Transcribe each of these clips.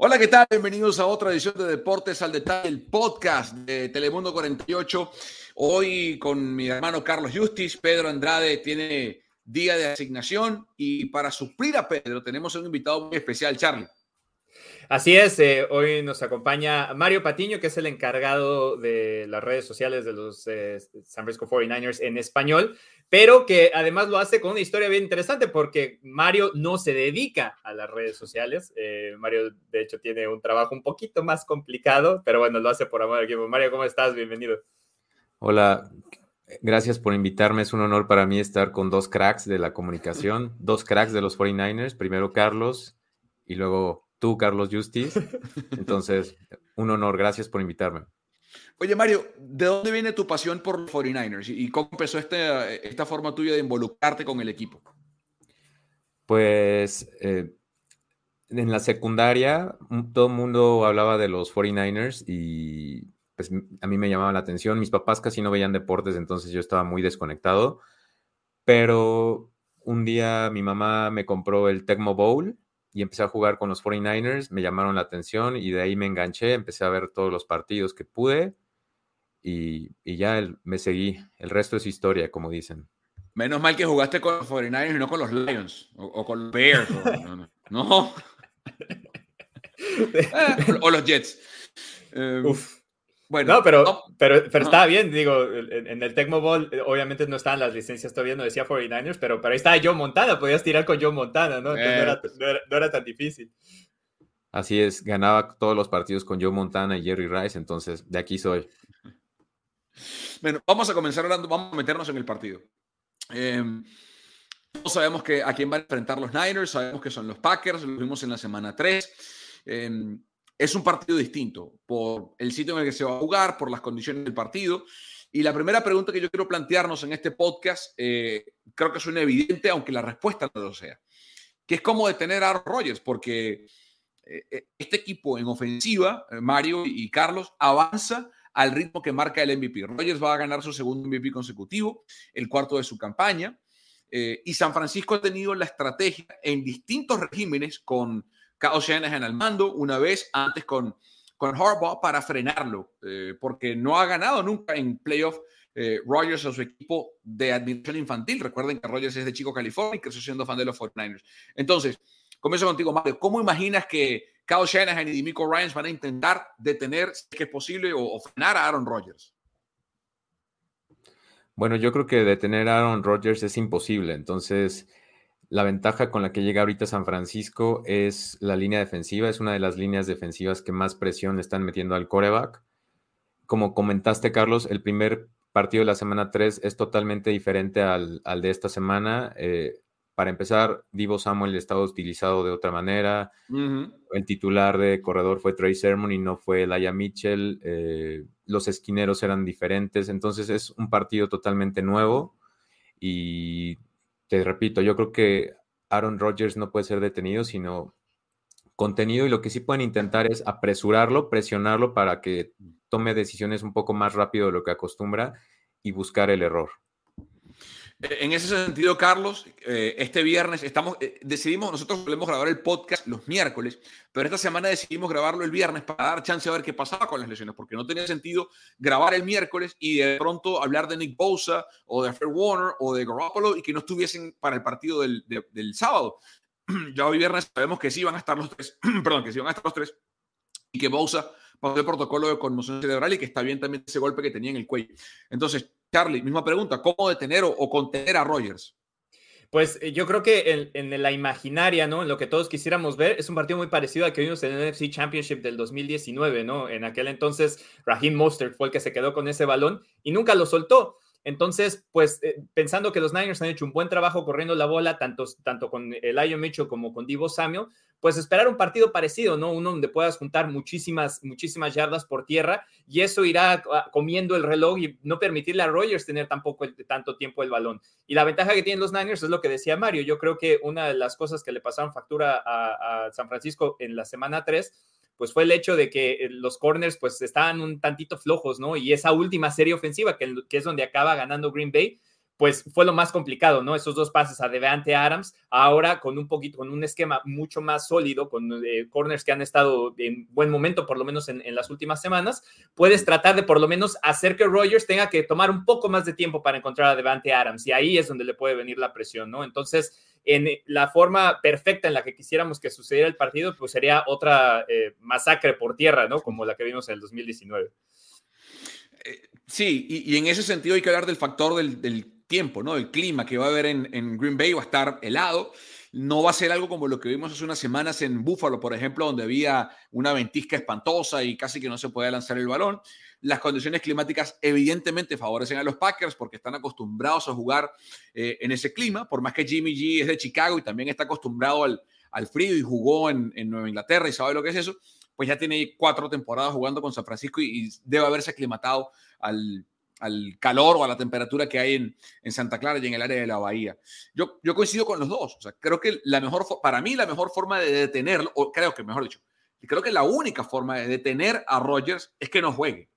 Hola, ¿qué tal? Bienvenidos a otra edición de Deportes al Detalle, el podcast de Telemundo 48. Hoy con mi hermano Carlos Justis, Pedro Andrade tiene día de asignación y para suplir a Pedro tenemos un invitado muy especial, Charlie. Así es, eh, hoy nos acompaña Mario Patiño, que es el encargado de las redes sociales de los eh, San Francisco 49ers en español, pero que además lo hace con una historia bien interesante porque Mario no se dedica a las redes sociales. Eh, Mario, de hecho, tiene un trabajo un poquito más complicado, pero bueno, lo hace por amor al equipo. Mario, ¿cómo estás? Bienvenido. Hola, gracias por invitarme. Es un honor para mí estar con dos cracks de la comunicación, dos cracks de los 49ers. Primero Carlos y luego tú, Carlos Justis. Entonces, un honor. Gracias por invitarme. Oye, Mario, ¿de dónde viene tu pasión por los 49ers y cómo empezó este, esta forma tuya de involucrarte con el equipo? Pues eh, en la secundaria todo el mundo hablaba de los 49ers y pues a mí me llamaba la atención. Mis papás casi no veían deportes, entonces yo estaba muy desconectado. Pero un día mi mamá me compró el Tecmo Bowl y empecé a jugar con los 49ers, me llamaron la atención y de ahí me enganché, empecé a ver todos los partidos que pude y, y ya el, me seguí. El resto es historia, como dicen. Menos mal que jugaste con los 49ers y no con los Lions o, o con los Bears. O, no. no. no. eh, o los Jets. Um, Uf. Bueno, no, pero, no, pero, pero no. estaba bien, digo, en, en, el Tecmo Bowl obviamente no estaban las licencias todavía, no decía 49ers, pero, pero ahí estaba Joe Montana, podías tirar con Joe Montana, ¿no? Entonces eh, no, era, no, era, no, era, tan difícil. Así es, ganaba todos los partidos con Joe Montana y Jerry Rice, entonces de aquí soy. Bueno, vamos a comenzar hablando, vamos a meternos en el partido. Eh, todos sabemos que a quién van a enfrentar los Niners, sabemos que son los Packers, lo vimos en la semana 3. Eh, es un partido distinto por el sitio en el que se va a jugar, por las condiciones del partido. Y la primera pregunta que yo quiero plantearnos en este podcast, eh, creo que suena evidente, aunque la respuesta no lo sea, que es cómo detener a Aaron Rodgers, porque eh, este equipo en ofensiva, eh, Mario y Carlos, avanza al ritmo que marca el MVP. Rodgers va a ganar su segundo MVP consecutivo, el cuarto de su campaña, eh, y San Francisco ha tenido la estrategia en distintos regímenes con Kyle Shanahan al mando, una vez antes con, con Harbaugh para frenarlo, eh, porque no ha ganado nunca en playoff eh, Rogers a su equipo de admisión infantil. Recuerden que Rogers es de Chico, California y creció siendo fan de los 49ers. Entonces, comienzo contigo, Mario. ¿Cómo imaginas que Kyle Shanahan y Demico Ryans van a intentar detener, si es que es posible, o, o frenar a Aaron Rodgers? Bueno, yo creo que detener a Aaron Rodgers es imposible. Entonces, la ventaja con la que llega ahorita San Francisco es la línea defensiva, es una de las líneas defensivas que más presión le están metiendo al coreback. Como comentaste, Carlos, el primer partido de la semana 3 es totalmente diferente al, al de esta semana. Eh, para empezar, Divo Samuel estaba utilizado de otra manera. Uh -huh. El titular de corredor fue Trey Sermon y no fue Laia Mitchell. Eh, los esquineros eran diferentes. Entonces es un partido totalmente nuevo. Y te repito, yo creo que Aaron Rodgers no puede ser detenido, sino contenido y lo que sí pueden intentar es apresurarlo, presionarlo para que tome decisiones un poco más rápido de lo que acostumbra y buscar el error. Eh, en ese sentido, Carlos, eh, este viernes estamos, eh, decidimos, nosotros solemos grabar el podcast los miércoles, pero esta semana decidimos grabarlo el viernes para dar chance a ver qué pasaba con las lesiones, porque no tenía sentido grabar el miércoles y de pronto hablar de Nick Bosa o de Fred Warner o de Garoppolo y que no estuviesen para el partido del, sábado. ya hoy viernes sabemos que sí van a estar los tres, perdón, que sí van a estar los tres y que Bosa pasó el protocolo de conmoción cerebral y que está bien también ese golpe que tenía en el cuello. Entonces, Charlie, misma pregunta, ¿cómo detener o, contener a Rogers? Pues eh, yo creo que en, la imaginaria, ¿no? En lo que todos quisiéramos ver, es un partido muy parecido al que vimos en el NFC Championship del 2019, ¿no? En aquel entonces, Raheem Mostert fue el que se quedó con ese balón y nunca lo soltó. Entonces, pues eh, pensando que los Niners han hecho un buen trabajo corriendo la bola, tanto, tanto con Elijah Mitchell como con Divo Samuel, pues esperar un partido parecido, ¿no? Uno donde puedas juntar muchísimas, muchísimas yardas por tierra y eso irá ah, comiendo el reloj y no permitirle a Rogers tener tampoco tanto tiempo el balón. Y la ventaja que tienen los Niners es lo que decía Mario. Yo creo que una de las cosas que le pasaron factura a, San Francisco en la semana 3 pues fue el hecho de que eh, los corners pues estaban un tantito flojos, ¿no? Y esa última serie ofensiva, que es donde acaba ganando Green Bay, pues fue lo más complicado, ¿no? Esos dos pases a Devante Adams, ahora con un poquito, con un esquema mucho más sólido, con eh, corners que han estado en buen momento, por lo menos en, las últimas semanas, puedes tratar de por lo menos hacer que Rogers tenga que tomar un poco más de tiempo para encontrar a Devante Adams, y ahí es donde le puede venir la presión, ¿no? Entonces, en la forma perfecta en la que quisiéramos que sucediera el partido, pues sería otra eh, masacre por tierra, ¿no? Como la que vimos en el 2019. Eh, sí, y, en ese sentido hay que hablar del factor del tiempo, ¿no? El clima que va a haber en, Green Bay va a estar helado. No va a ser algo como lo que vimos hace unas semanas en Buffalo, por ejemplo, donde había una ventisca espantosa y casi que no se podía lanzar el balón. Las condiciones climáticas evidentemente favorecen a los Packers porque están acostumbrados a jugar eh, en ese clima, por más que Jimmy G es de Chicago y también está acostumbrado al, frío y jugó en, Nueva Inglaterra y sabe lo que es eso, pues ya tiene cuatro temporadas jugando con San Francisco y debe haberse aclimatado al, al calor o a la temperatura que hay en, en, Santa Clara y en el área de la bahía. Yo, yo coincido con los dos. O sea, creo que la mejor, para mí la mejor forma de detenerlo, o creo que mejor dicho, creo que la única forma de detener a Rogers es que no juegue.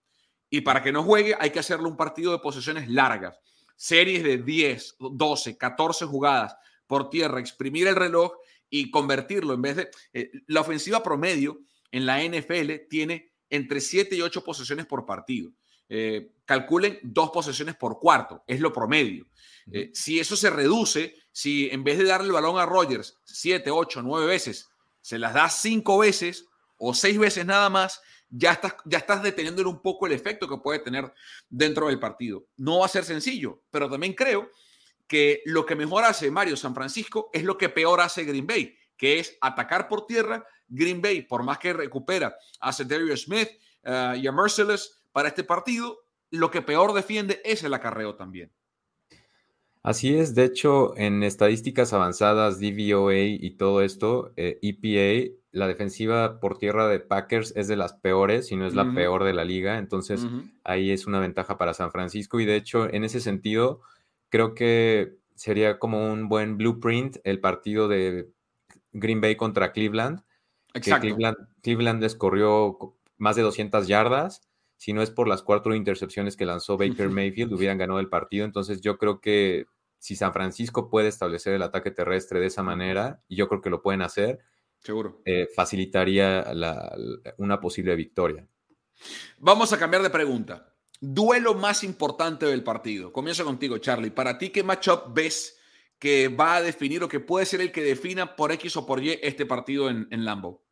Y para que no juegue hay que hacerle un partido de posesiones largas, series de 10, 12, 14 jugadas por tierra, exprimir el reloj y convertirlo en vez de... Eh, la ofensiva promedio en la NFL tiene entre 7 y 8 posesiones por partido. Eh, calculen dos posesiones por cuarto, es lo promedio. Eh, si eso se reduce, si en vez de darle el balón a Rogers siete, ocho, nueve veces, se las da cinco veces o seis veces nada más, ya estás, ya estás deteniendo un poco el efecto que puede tener dentro del partido. No va a ser sencillo, pero también creo que lo que mejor hace Mario San Francisco es lo que peor hace Green Bay, que es atacar por tierra. Green Bay, por más que recupera a Cedric Smith eh, y a Merciless, para este partido, lo que peor defiende es el acarreo también. Así es, de hecho, en estadísticas avanzadas, DVOA y todo esto, EPA, e la defensiva por tierra de Packers es de las peores, si no es la peor de la liga, entonces ahí es una ventaja para San Francisco y de hecho, en ese sentido, creo que sería como un buen blueprint el partido de Green Bay contra Cleveland. Exacto. Cleveland, Cleveland descorrió más de 200 yardas si no es por las cuatro intercepciones que lanzó Baker Mayfield, hubieran ganado el partido. Entonces yo creo que si San Francisco puede establecer el ataque terrestre de esa manera, y yo creo que lo pueden hacer, seguro, eh, facilitaría una posible victoria. Vamos a cambiar de pregunta. Duelo más importante del partido. Comienzo contigo, Charlie. Para ti, ¿qué matchup ves que va a definir o que puede ser el que defina por X o por Y este partido en, en Lambo?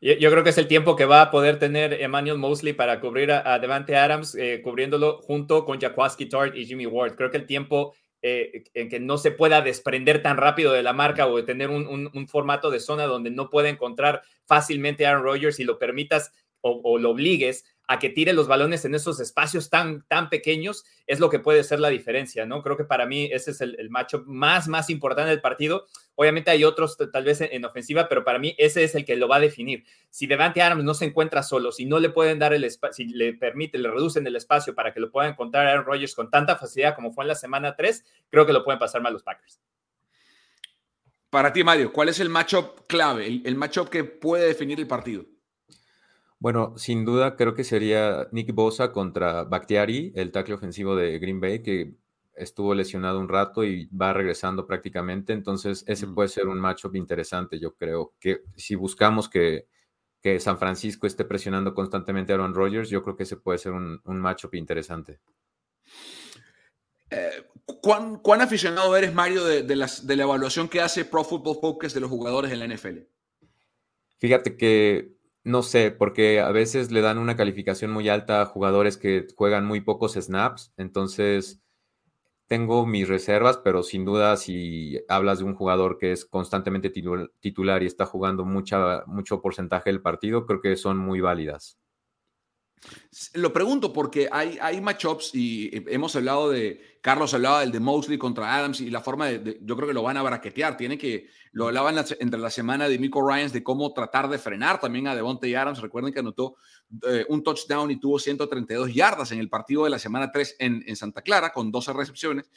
Yo, creo que es el tiempo que va a poder tener Emmanuel Mosley para cubrir a, Devante Adams, eh, cubriéndolo junto con Jaquaski Tart y Jimmy Ward. Creo que el tiempo eh, en que no se pueda desprender tan rápido de la marca o de tener un, formato de zona donde no pueda encontrar fácilmente a Aaron Rodgers y lo permitas o lo obligues a que tire los balones en esos espacios tan, tan pequeños, es lo que puede ser la diferencia, ¿no? Creo que para mí ese es el, macho más, más importante del partido. Obviamente hay otros tal vez en, ofensiva, pero para mí ese es el que lo va a definir. Si Devante Adams no se encuentra solo, si no le pueden dar el espacio, si le permite, le reducen el espacio para que lo pueda encontrar Aaron Rodgers con tanta facilidad como fue en la semana 3, creo que lo pueden pasar mal los Packers. Para ti, Mario, ¿cuál es el matchup clave, el, el matchup que puede definir el partido? Bueno, sin duda creo que sería Nick Bosa contra Bakhtiari, el tackle ofensivo de Green Bay, que estuvo lesionado un rato y va regresando prácticamente. Entonces, ese puede ser un matchup interesante, yo creo. Que si buscamos que, que San Francisco esté presionando constantemente a Aaron Rodgers, yo creo que ese puede ser un, un matchup interesante. Eh, ¿cuán, ¿cuán, aficionado eres, Mario, de, de, las, de la evaluación que hace Pro Football Focus de los jugadores en la NFL? Fíjate que no sé, porque a veces le dan una calificación muy alta a jugadores que juegan muy pocos snaps, entonces tengo mis reservas, pero sin duda si hablas de un jugador que es constantemente titular y está jugando mucha, mucho porcentaje del partido, creo que son muy válidas. Lo pregunto porque hay, hay matchups y hemos hablado de, Carlos hablaba del de Mosley contra Adams y la forma de, yo creo que lo van a braquetear, tiene que, lo hablaban entre la semana de Miko Ryans de cómo tratar de frenar también a Devontae Adams, recuerden que anotó eh, un touchdown y tuvo 132 yardas en el partido de la semana 3 en, en Santa Clara con 12 recepciones.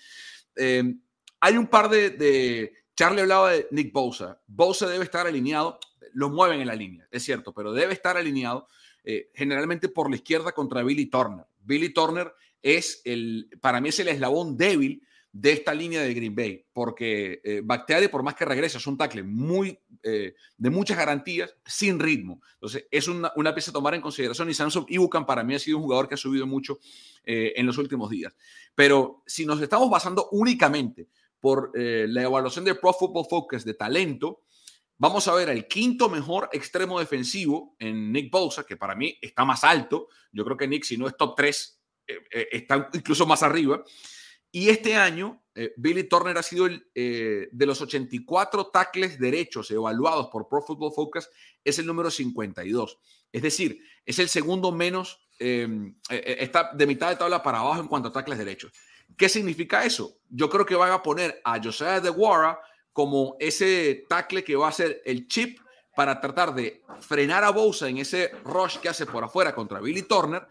Eh, hay un par de, de, Charlie hablaba de Nick Bosa, Bosa debe estar alineado, lo mueven en la línea, es cierto, pero debe estar alineado eh, generalmente por la izquierda contra Billy Turner. Billy Turner es el, para mí es el eslabón débil de esta línea de Green Bay, porque eh, por más que regrese, es un tackle muy, eh, de muchas garantías, sin ritmo. Entonces, es una, una, pieza a tomar en consideración y Samson Ibukan para mí ha sido un jugador que ha subido mucho eh, en los últimos días. Pero si nos estamos basando únicamente por la evaluación de Pro Football Focus de talento, Vamos a ver el quinto mejor extremo defensivo en Nick Bosa, que para mí está más alto. Yo creo que Nick, si no es top 3, eh, eh, está incluso más arriba. Y este año, eh, Billy Turner ha sido el, de los 84 tackles derechos evaluados por Pro Football Focus, es el número 52. Es decir, es el segundo menos, em, está de mitad de tabla para abajo en cuanto a tackles derechos. ¿Qué significa eso? Yo creo que van a poner a Josiah DeWara como ese tackle que va a ser el chip para tratar de frenar a Bosa en ese rush que hace por afuera contra Billy Turner,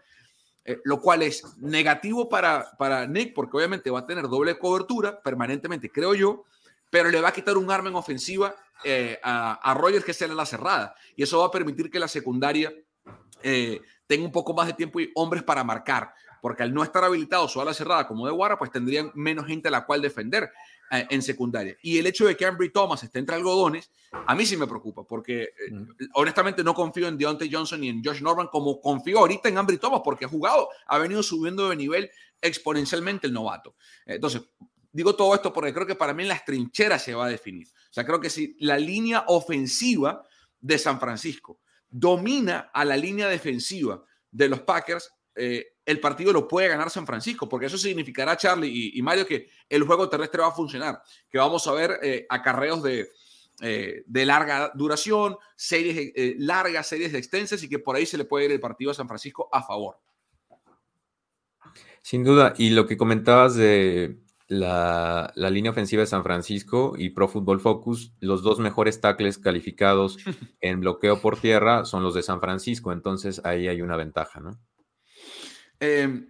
eh, lo cual es negativo para, para Nick, porque obviamente va a tener doble cobertura permanentemente, creo yo, pero le va a quitar un arma en ofensiva eh, a, a Rogers que sea la cerrada, y eso va a permitir que la secundaria eh, tenga un poco más de tiempo y hombres para marcar, porque al no estar habilitado su ala cerrada como de Guara, pues tendrían menos gente a la cual defender. Eh, en secundaria. Y el hecho de que Ambry Thomas esté entre algodones, a mí sí me preocupa, porque eh, honestamente no confío en Deontay Johnson ni en Josh Norman como confío ahorita en Ambry Thomas, porque ha jugado, ha venido subiendo de nivel exponencialmente el novato. Entonces, digo todo esto porque creo que para mí en las trincheras se va a definir. O sea, creo que si la línea ofensiva de San Francisco domina a la línea defensiva de los Packers, eh, el partido lo puede ganar San Francisco, porque eso significará, Charlie y, y Mario, que el juego terrestre va a funcionar, que vamos a ver eh, acarreos de, eh, de larga duración, series eh, largas, series extensas, y que por ahí se le puede ir el partido a San Francisco a favor. Sin duda, y lo que comentabas de la, la, línea ofensiva de San Francisco y Pro Football Focus, los dos mejores tackles calificados en bloqueo por tierra son los de San Francisco, entonces ahí hay una ventaja, ¿no? Eh,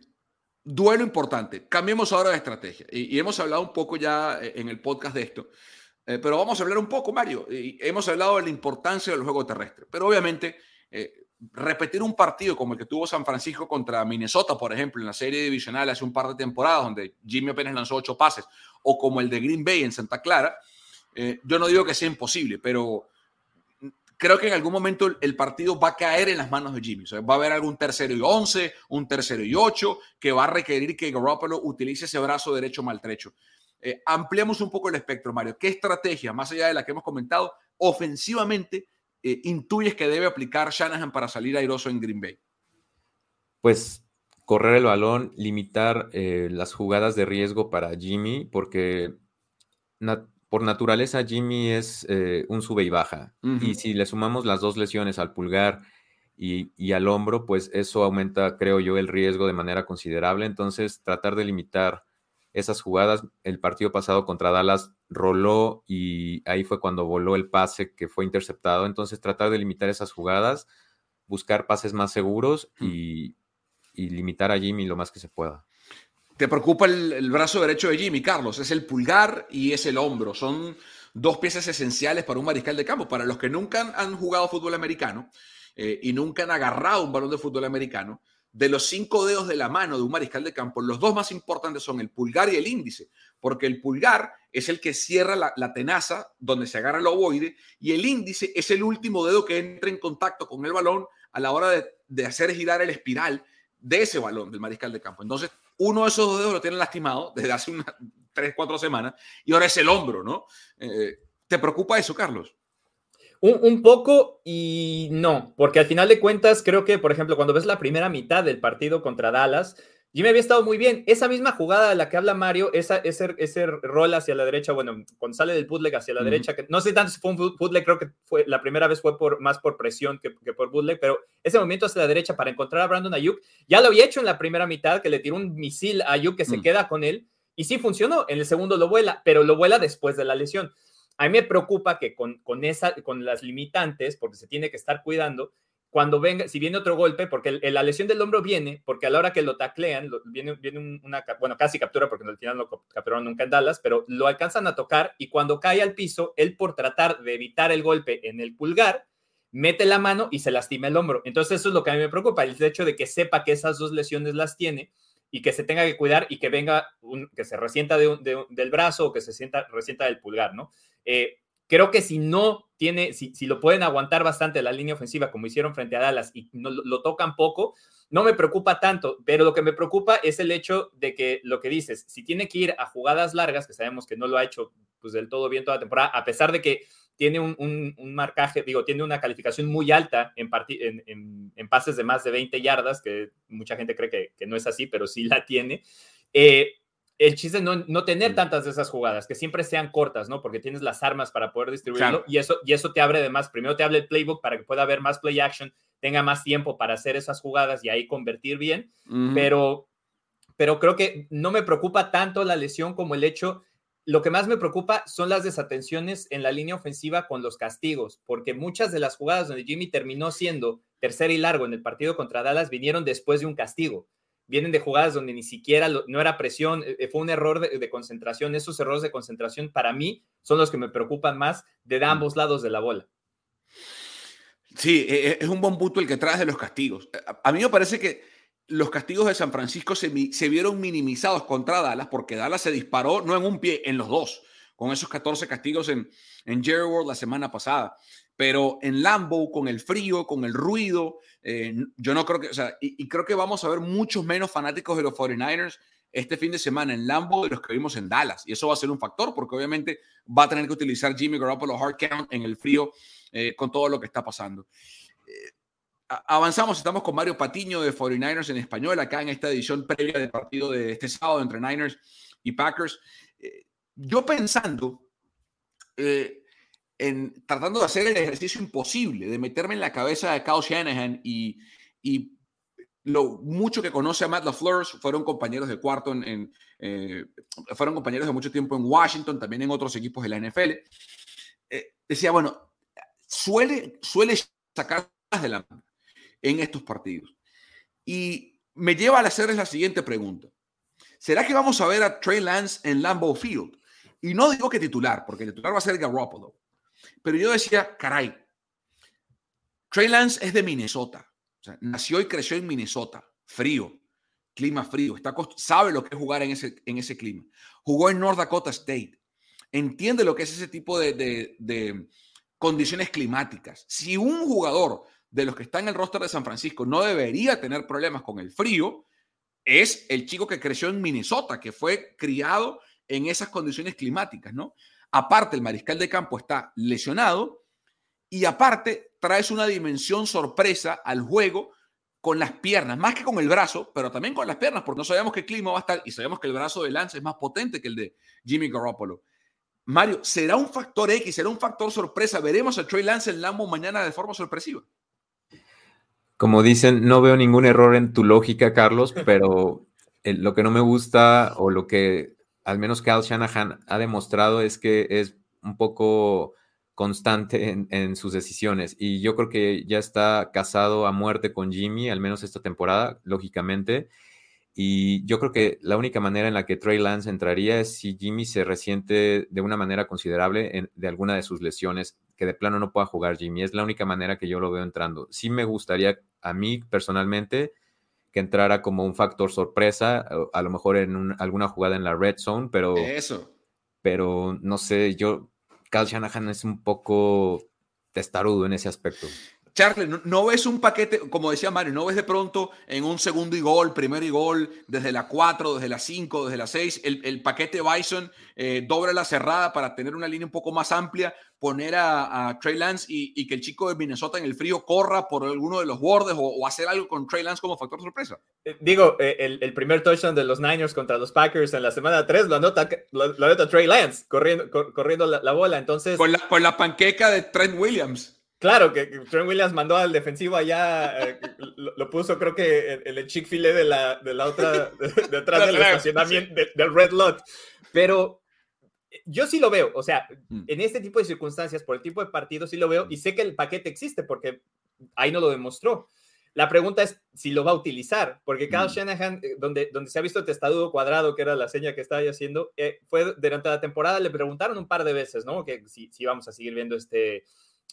duelo importante. Cambiemos ahora de estrategia. Y, hemos hablado un poco ya eh, en el podcast de esto. Eh, pero vamos a hablar un poco, Mario. Y hemos hablado de la importancia del juego terrestre. Pero obviamente, eh, repetir un partido como el que tuvo San Francisco contra Minnesota, por ejemplo, en la serie divisional hace un par de temporadas, donde Jimmy apenas lanzó ocho pases, o como el de Green Bay en Santa Clara, yo no digo que sea imposible, pero creo que en algún momento el partido va a caer en las manos de Jimmy. O sea, va a haber algún tercero y once, un tercero y ocho, que va a requerir que Garoppolo utilice ese brazo derecho maltrecho. Eh, ampliamos un poco el espectro, Mario. ¿Qué estrategia, más allá de la que hemos comentado, ofensivamente eh, intuyes que debe aplicar Shanahan para salir airoso en Green Bay? Pues correr el balón, limitar eh, las jugadas de riesgo para Jimmy, porque por naturaleza Jimmy es eh, un sube y baja. Uh -huh. Y si le sumamos las dos lesiones al pulgar y, y, al hombro, pues eso aumenta, creo yo, el riesgo de manera considerable. Entonces, tratar de limitar esas jugadas. El partido pasado contra Dallas roló y ahí fue cuando voló el pase que fue interceptado. Entonces, tratar de limitar esas jugadas, buscar pases más seguros y, y limitar a Jimmy lo más que se pueda. Te preocupa el, brazo derecho de Jimmy, Carlos. Es el pulgar y es el hombro. Son, dos piezas esenciales para un mariscal de campo. Para los que nunca han, jugado fútbol americano eh, y nunca han agarrado un balón de fútbol americano, de los cinco dedos de la mano de un mariscal de campo, los dos más importantes son el pulgar y el índice, porque el pulgar es el que cierra la, tenaza donde se agarra el ovoide y el índice es el último dedo que entra en contacto con el balón a la hora de, hacer girar el espiral de ese balón del mariscal de campo. Entonces, uno de esos dos dedos lo tiene lastimado desde hace unas tres, cuatro semanas y ahora es el hombro, ¿no? Eh, ¿Te preocupa eso, Carlos? Un, poco y no, porque al final de cuentas creo que, por ejemplo, cuando ves la primera mitad del partido contra Dallas, Jimmy había estado muy bien. Esa misma jugada de la que habla Mario, esa, ese, ese rol hacia la derecha, bueno, cuando sale del bootleg hacia la derecha, que no sé tanto si fue un bootleg, creo que fue la primera vez fue por, más por presión que, por bootleg, pero ese movimiento hacia la derecha para encontrar a Brandon Ayuk, ya lo había hecho en la primera mitad, que le tiró un misil a Ayuk que se mm. queda con él, y sí funcionó. En el segundo lo vuela, pero lo vuela después de la lesión. A mí me preocupa que con, con, esa, con las limitantes, porque se tiene que estar cuidando, cuando venga, si viene otro golpe, porque la lesión del hombro viene, porque a la hora que lo taclean, viene, viene una, bueno, casi captura, porque al final no capturaron nunca en Dallas, pero lo alcanzan a tocar y cuando cae al piso, él por tratar de evitar el golpe en el pulgar, mete la mano y se lastima el hombro. Entonces eso es lo que a mí me preocupa, el hecho de que sepa que esas dos lesiones las tiene y que se tenga que cuidar y que venga, un, que se resienta del brazo o que se sienta, resienta del pulgar, ¿no? Eh, creo que si no tiene, si, si, lo pueden aguantar bastante la línea ofensiva como hicieron frente a Dallas y no, lo, tocan poco, no me preocupa tanto, pero lo que me preocupa es el hecho de que lo que dices, si tiene que ir a jugadas largas, que sabemos que no lo ha hecho pues del todo bien toda la temporada, a pesar de que tiene un, un, marcaje, digo, tiene una calificación muy alta en, en, en, pases de más de 20 yardas, que mucha gente cree que, que no es así, pero sí la tiene. Eh, el chiste es no, tener tantas de esas jugadas, que siempre sean cortas, ¿no? Porque tienes las armas para poder distribuirlo y, eso, y eso te abre además, primero te abre el playbook para que pueda haber más play action, tenga más tiempo para hacer esas jugadas y ahí convertir bien, pero, pero creo que no me preocupa tanto la lesión como el hecho, lo que más me preocupa son las desatenciones en la línea ofensiva con los castigos, porque muchas de las jugadas donde Jimmy terminó siendo tercer y largo en el partido contra Dallas vinieron después de un castigo vienen de jugadas donde ni siquiera no era presión, eh, fue un error de, concentración. Esos errores de concentración para mí son los que me preocupan más de mm. ambos lados de la bola. Sí, e, e, es un buen punto el que traes de los castigos. A mí me parece que los castigos de San Francisco se, vieron minimizados contra Dallas porque Dallas se disparó no en un pie, en los dos, con esos 14 castigos en, en Jerry World la semana pasada. Pero en Lambo, con el frío, con el ruido, eh, yo no creo que, o sea, y, creo que vamos a ver muchos menos fanáticos de los 49ers este fin de semana en Lambo de los que vimos en Dallas. Y eso va a ser un factor porque obviamente va a tener que utilizar Jimmy Garoppolo hard count en el frío eh, con todo lo que está pasando. Eh, avanzamos, estamos con Mario Patiño de 49ers en español acá en esta edición previa del partido de este sábado entre Niners y Packers. yo pensando en tratando de hacer el ejercicio imposible, de meterme en la cabeza de Kyle Shanahan y, y lo mucho que conoce a Matt LaFleur, fueron compañeros de cuarto en, eh, fueron compañeros de mucho tiempo en Washington, también en otros equipos de la NFL. Eh, decía, bueno, suele, suele sacar más de la mano en estos partidos. Y me lleva a hacerles la siguiente pregunta. ¿Será que vamos a ver a Trey Lance en Lambeau Field? Y no digo que titular, porque titular va a ser Garoppolo. Pero yo decía, caray, Trey Lance es de Minnesota. nació y creció en Minnesota, frío, clima frío, está, sabe lo que es jugar en ese, en ese clima. Jugó en North Dakota State, entiende lo que es ese tipo de, de condiciones climáticas. Si un jugador de los que está en el roster de San Francisco no debería tener problemas con el frío, es el chico que creció en Minnesota, que fue criado en esas condiciones climáticas, ¿no? Aparte, el mariscal de campo está lesionado y aparte traes una dimensión sorpresa al juego con las piernas, más que con el brazo, pero también con las piernas, porque no sabemos qué clima va a estar y sabemos que el brazo de Lance es más potente que el de Jimmy Garoppolo. Mario, ¿será un factor X? ¿Será un factor sorpresa? ¿Veremos a Trey Lance en Lambo mañana de forma sorpresiva? Como dicen, no veo ningún error en tu lógica, Carlos, pero lo que no me gusta o lo que al menos Kyle Shanahan ha demostrado es que es un poco constante en, sus decisiones y yo creo que ya está casado a muerte con Jimmy, al menos esta temporada, lógicamente. Y yo creo que la única manera en la que Trey Lance entraría es si Jimmy se resiente de una manera considerable de alguna de sus lesiones, que de plano no pueda jugar Jimmy. Es la única manera que yo lo veo entrando. Sí me gustaría a mí personalmente que entrara como un factor sorpresa, a lo mejor en alguna jugada en la red zone, pero... Eso. Pero no sé, yo, Cal Shanahan es un poco testarudo en ese aspecto. Charlie, no, ves un paquete, como decía Mario, no ves de pronto en un segundo y gol, primero y gol, desde la 4, desde la 5, desde la 6, el, paquete Bison eh, doble la cerrada para tener una línea un poco más amplia, poner a, Trey Lance y, que el chico de Minnesota en el frío corra por alguno de los bordes o, hacer algo con Trey Lance como factor sorpresa. Eh, digo, eh, el, primer touchdown de los Niners contra los Packers en la semana 3 lo anota, lo, Trey Lance corriendo, corriendo la, bola. Entonces, con la, con la panqueca de Trent Williams. Claro, que Trent Williams mandó al defensivo allá, eh, lo, puso creo que en, el Chick-fil-A de la, de la otra, detrás del estacionamiento del Red Lot. Pero yo sí lo veo, o sea, mm. en este tipo de circunstancias, por el tipo de partido, sí lo veo y sé que el paquete existe porque ahí no lo demostró. La pregunta es si lo va a utilizar, porque Kyle mm. Shanahan, eh, donde, donde se ha visto testadudo cuadrado, que era la seña que estaba haciendo, eh, fue durante la temporada, le preguntaron un par de veces, ¿no? Que si, si vamos a seguir viendo este,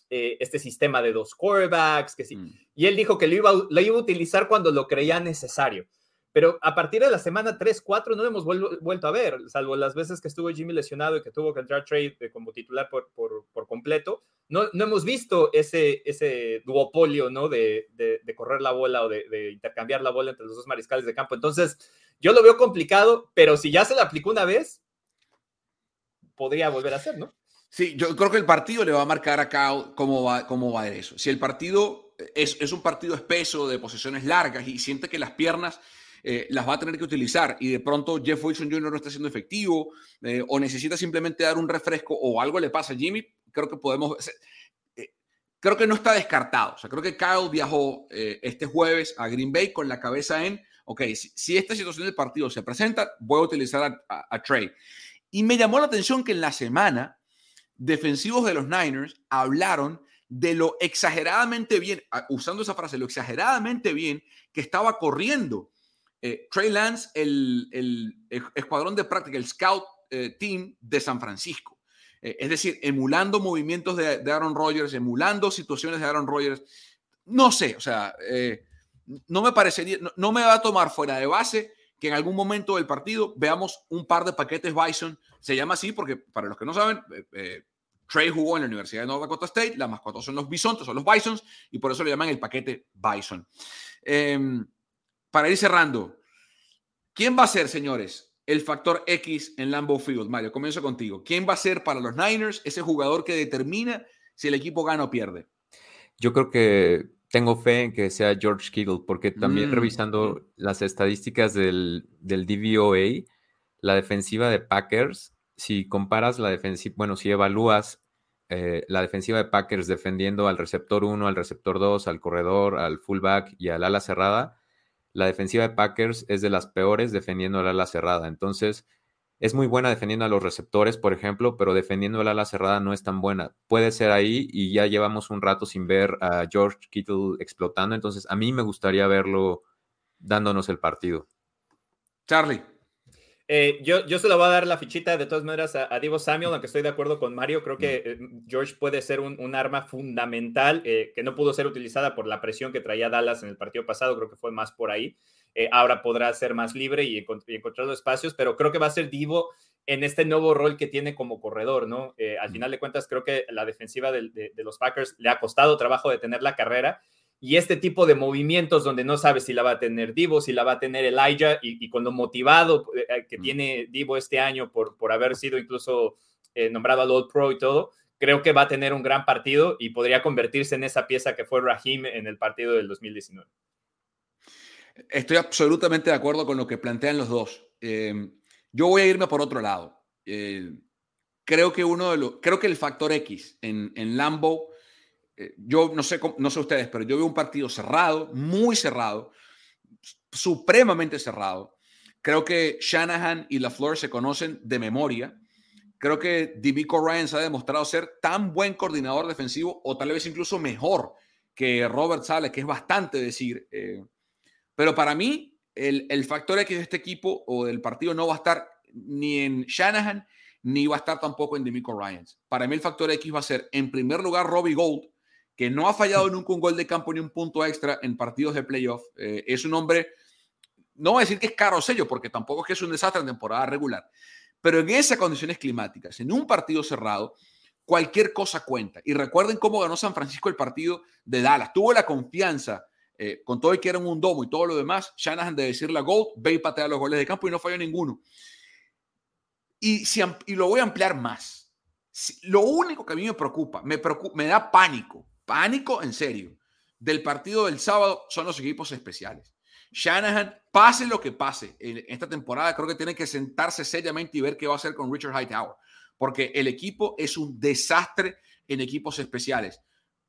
eh, este sistema de dos quarterbacks, que sí. Mm. Y él dijo que lo iba, lo iba a utilizar cuando lo creía necesario. Pero a partir de la semana 3, 4 no hemos vuelto a ver, salvo las veces que estuvo Jimmy lesionado y que tuvo que entrar Trade eh, como titular por, por, completo. No, no, hemos visto ese, ese duopolio ¿no? de, de, correr la bola o de, de, intercambiar la bola entre los dos mariscales de campo. Entonces, yo lo veo complicado, pero si ya se le aplicó una vez, podría volver a hacer, ¿no? Sí, yo creo que el partido le va a marcar acá cómo va, cómo va a ir eso. Si el partido es, es un partido espeso de posiciones largas y siente que las piernas eh, las va a tener que utilizar y de pronto Jeff Wilson Jr. no está siendo efectivo eh, o necesita simplemente dar un refresco o algo le pasa a Jimmy, creo que podemos... Eh, creo que no está descartado. O sea, creo que Kyle viajó este jueves a Green Bay con la cabeza en, ok, si, esta situación del partido se presenta, voy a utilizar a Trey. Y me llamó la atención que en la semana defensivos de los Niners hablaron de lo exageradamente bien, usando esa frase, lo exageradamente bien que estaba corriendo eh, Trey Lance, el, escuadrón de práctica, el scout eh, team de San Francisco. Eh, es decir, emulando movimientos de, Aaron Rodgers, emulando situaciones de Aaron Rodgers. No sé, o sea, no me parecería, no, me va a tomar fuera de base que en algún momento del partido veamos un par de paquetes Bison. Se llama así porque, para los que no saben, eh, eh, Trey jugó en la Universidad de North Dakota State, las mascotas son los bisontes, son los bisons, y por eso le llaman el paquete Bison. Em, para ir cerrando, ¿quién va a ser, señores, el factor X en Lambeau Field? Mario, comienzo contigo. ¿Quién va a ser para los Niners ese jugador que determina si el equipo gana o pierde? Yo creo que tengo fe en que sea George Kittle, porque también mm, revisando las estadísticas del, del, DVOA, la defensiva de Packers, si comparas la defensiva, bueno, si evalúas eh, la defensiva de Packers defendiendo al receptor 1, al receptor 2, al corredor, al fullback y al ala cerrada, la defensiva de Packers es de las peores defendiendo al ala cerrada. Entonces, es muy buena defendiendo a los receptores, por ejemplo, pero defendiendo el ala cerrada no es tan buena. Puede ser ahí y ya llevamos un rato sin ver a George Kittle explotando, entonces a mí me gustaría verlo dándonos el partido. Charlie. Eh, yo, yo se lo voy a dar la fichita de todas maneras a, Divo Samuel, aunque estoy de acuerdo con Mario. Creo que eh, George puede ser un, arma fundamental eh, que no pudo ser utilizada por la presión que traía Dallas en el partido pasado. Creo que fue más por ahí. Ahora podrá ser más libre y, encontrar los espacios, pero creo que va a ser Divo en este nuevo rol que tiene como corredor, ¿no? Al final de cuentas, creo que la defensiva de, los Packers le ha costado trabajo de tener la carrera y este tipo de movimientos donde no sabes si la va a tener Divo, si la va a tener Elijah y, y con lo motivado eh, que tiene Divo este año por, por haber sido incluso nombrado al All Pro y todo, creo que va a tener un gran partido y podría convertirse en esa pieza que fue Raheem en el partido del 2019. Estoy absolutamente de acuerdo con lo que plantean los dos. Eh, yo voy a irme por otro lado. Eh, creo que uno de los, creo que el factor X en, en Lambo, eh, yo no sé, no sé ustedes, pero yo veo un partido cerrado, muy cerrado, supremamente cerrado. Creo que Shanahan y LaFleur se conocen de memoria. Creo que D'Amico Ryan se ha demostrado ser tan buen coordinador defensivo o tal vez incluso mejor que Robert Sale, que es bastante decir. Pero para mí, el, el factor X de este equipo o del partido no va a estar ni en Shanahan ni va a estar tampoco en Demico Ryans. Para mí el factor X va a ser, en primer lugar, Robbie Gold, que no ha fallado nunca un gol de campo ni un punto extra en partidos de playoff. Eh, es un hombre, no voy a decir que es caro sello, porque tampoco es que es un desastre en temporada regular, pero en esas condiciones climáticas, en un partido cerrado, cualquier cosa cuenta. Y recuerden cómo ganó San Francisco el partido de Dallas. Tuvo la confianza, eh, con todo y que era un domo y todo lo demás, Shanahan de decirle a Gold, ve y patea los goles de campo y no falló ninguno. Y, si, y lo voy a ampliar más. lo único que a mí me preocupa, me, preocupa, me da pánico, pánico en serio, del partido del sábado son los equipos especiales. Shanahan, pase lo que pase en esta temporada, creo que tiene que sentarse seriamente y ver qué va a hacer con Richard Hightower, porque el equipo es un desastre en equipos especiales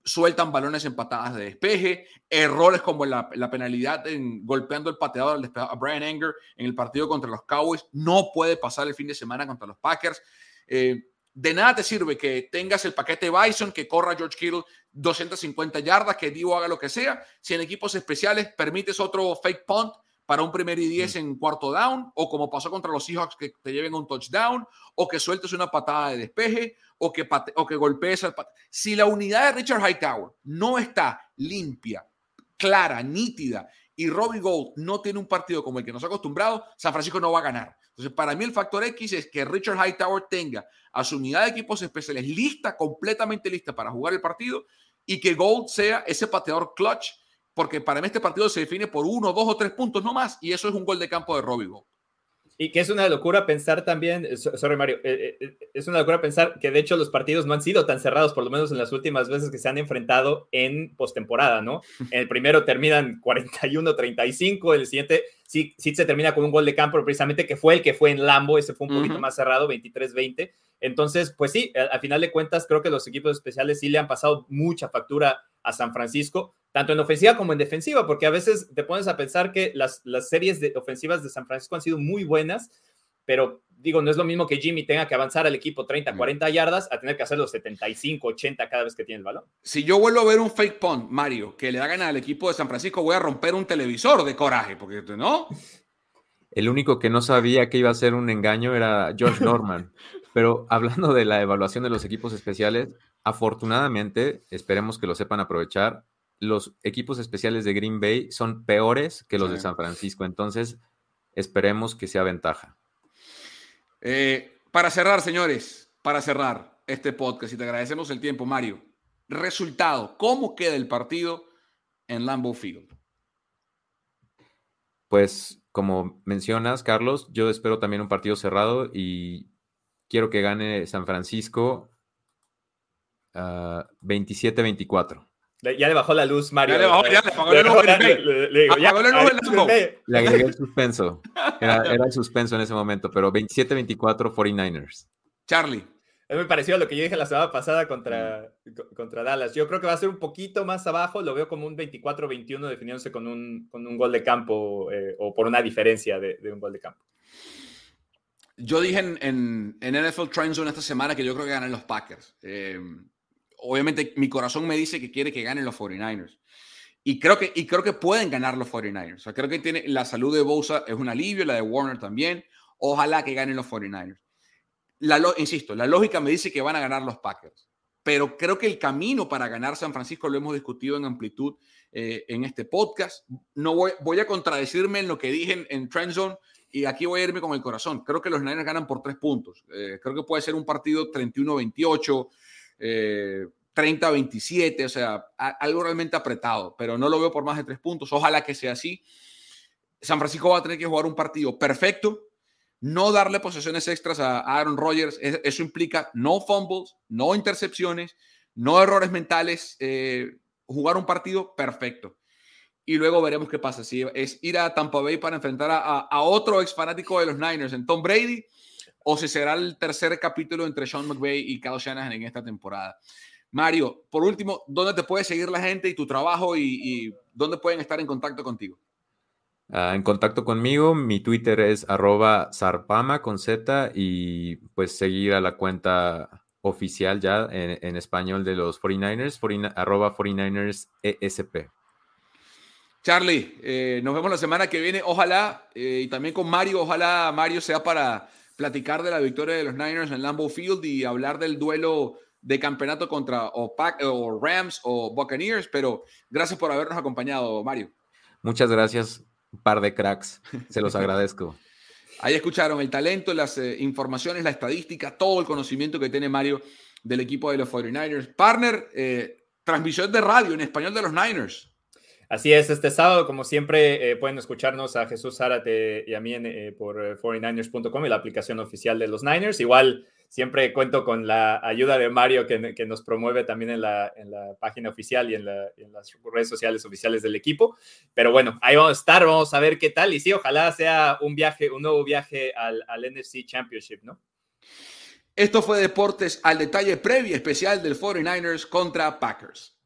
sueltan balones en patadas de despeje, errores como la, penalidad en golpeando el pateador a Brian Anger en el partido contra los Cowboys. No puede pasar el fin de semana contra los Packers. Eh, de nada te sirve que tengas el paquete Bison, que corra George Kittle 250 yardas, que Divo haga lo que sea. Si en equipos especiales permites otro fake punt para un primer y 10 en cuarto down, o como pasó contra los Seahawks, que te lleven un touchdown, o que sueltes una patada de despeje, o que, o que golpees al Si la unidad de Richard Hightower no está limpia, clara, nítida, y Robbie Gold no tiene un partido como el que nos ha acostumbrado, San Francisco no va a ganar. Entonces, para mí el factor X es que Richard Hightower tenga a su unidad de equipos especiales lista, completamente lista para jugar el partido, y que Gold sea ese pateador clutch porque para mí este partido se define por uno, dos o tres puntos no más, y eso es un gol de campo de Robbie Y que es una locura pensar también, eh, sorry Mario, eh, eh, es una locura pensar que de hecho los partidos no han sido tan cerrados, por lo menos en las últimas veces que se han enfrentado en postemporada, ¿no? En el primero terminan 41-35, el siguiente sí, sí se termina con un gol de campo, precisamente que fue el que fue en Lambo, ese fue un poquito más cerrado, 23-20. Entonces, pues sí, al final de cuentas, creo que los equipos especiales sí le han pasado mucha factura a San Francisco tanto en ofensiva como en defensiva, porque a veces te pones a pensar que las, las series de ofensivas de San Francisco han sido muy buenas, pero digo, no es lo mismo que Jimmy tenga que avanzar al equipo 30, 40 yardas a tener que hacer los 75, 80 cada vez que tiene el balón. Si yo vuelvo a ver un fake punt, Mario, que le hagan al equipo de San Francisco, voy a romper un televisor de coraje, porque no. El único que no sabía que iba a ser un engaño era George Norman. Pero hablando de la evaluación de los equipos especiales, afortunadamente, esperemos que lo sepan aprovechar los equipos especiales de Green Bay son peores que los de San Francisco. Entonces, esperemos que sea ventaja. Eh, para cerrar, señores, para cerrar este podcast, y te agradecemos el tiempo, Mario. Resultado, ¿cómo queda el partido en Lambeau Field? Pues, como mencionas, Carlos, yo espero también un partido cerrado y quiero que gane San Francisco 27-24. Ya le bajó la luz, Mario. Ya le bajó, ya le bajó la luz. Le, le agregué el suspenso. Era, el suspenso en ese momento, pero 27-24 49ers. Charlie. Es muy parecido a lo que yo dije la semana pasada contra, contra Dallas. Yo creo que va a ser un poquito más abajo. Lo veo como un 24-21 definiéndose con un, con un gol de campo eh, o por una diferencia de, de, un gol de campo. Yo dije en, en, en NFL Trend Zone esta semana que yo creo que ganan los Packers. Eh, obviamente mi corazón me dice que quiere que ganen los 49ers. Y creo que, y creo que pueden ganar los 49ers. O sea, creo que tiene, la salud de Bosa es un alivio, la de Warner también. Ojalá que ganen los 49ers. La, insisto, la lógica me dice que van a ganar los Packers. Pero creo que el camino para ganar San Francisco lo hemos discutido en amplitud eh, en este podcast. No voy, a contradecirme en lo que dije en, en Trend Zone y aquí voy a irme con el corazón. Creo que los Niners ganan por tres puntos. Eh, creo que puede ser un partido 31-28. 30-27, eh, o sea, algo realmente apretado, pero no lo veo por más de tres puntos. Ojalá que sea así. San Francisco va a tener que jugar un partido perfecto, no darle posesiones extras a Aaron Rodgers. Eso implica no fumbles, no intercepciones, no errores mentales, eh, jugar un partido perfecto. Y luego veremos qué pasa. Si es ir a Tampa Bay para enfrentar a, a otro ex fanático de los Niners, en Tom Brady, o si será el tercer capítulo entre Sean McVay y Kyle Shanahan en esta temporada. Mario, por último, ¿dónde te puede seguir la gente y tu trabajo y, dónde pueden estar en contacto contigo? Ah, en contacto conmigo, mi Twitter es arroba zarpama con Z y pues seguir a la cuenta oficial ya en, español de los 49ers, arroba 49ers ESP. Charlie, eh, nos vemos la semana que viene. Ojalá, eh, y también con Mario, ojalá Mario sea para platicar de la victoria de los Niners en Lambeau Field y hablar del duelo de campeonato contra o, o Rams o Buccaneers. Pero gracias por habernos acompañado, Mario. Muchas gracias, par de cracks. Se los agradezco. Ahí escucharon el talento, las eh, informaciones, la estadística, todo el conocimiento que tiene Mario del equipo de los 49ers. Partner, transmisión de radio en español de los Niners. Así es, este sábado, como siempre, eh, pueden escucharnos a Jesús Zárate y a mí eh, por 49ers.com y la aplicación oficial de los Niners. Igual, siempre cuento con la ayuda de Mario, que, nos promueve también en la, página oficial y en, las redes sociales oficiales del equipo. Pero bueno, ahí vamos a estar, vamos a ver qué tal. Y sí, ojalá sea un viaje, un nuevo viaje al, al NFC Championship, ¿no? Esto fue Deportes al detalle previo especial del 49ers contra Packers.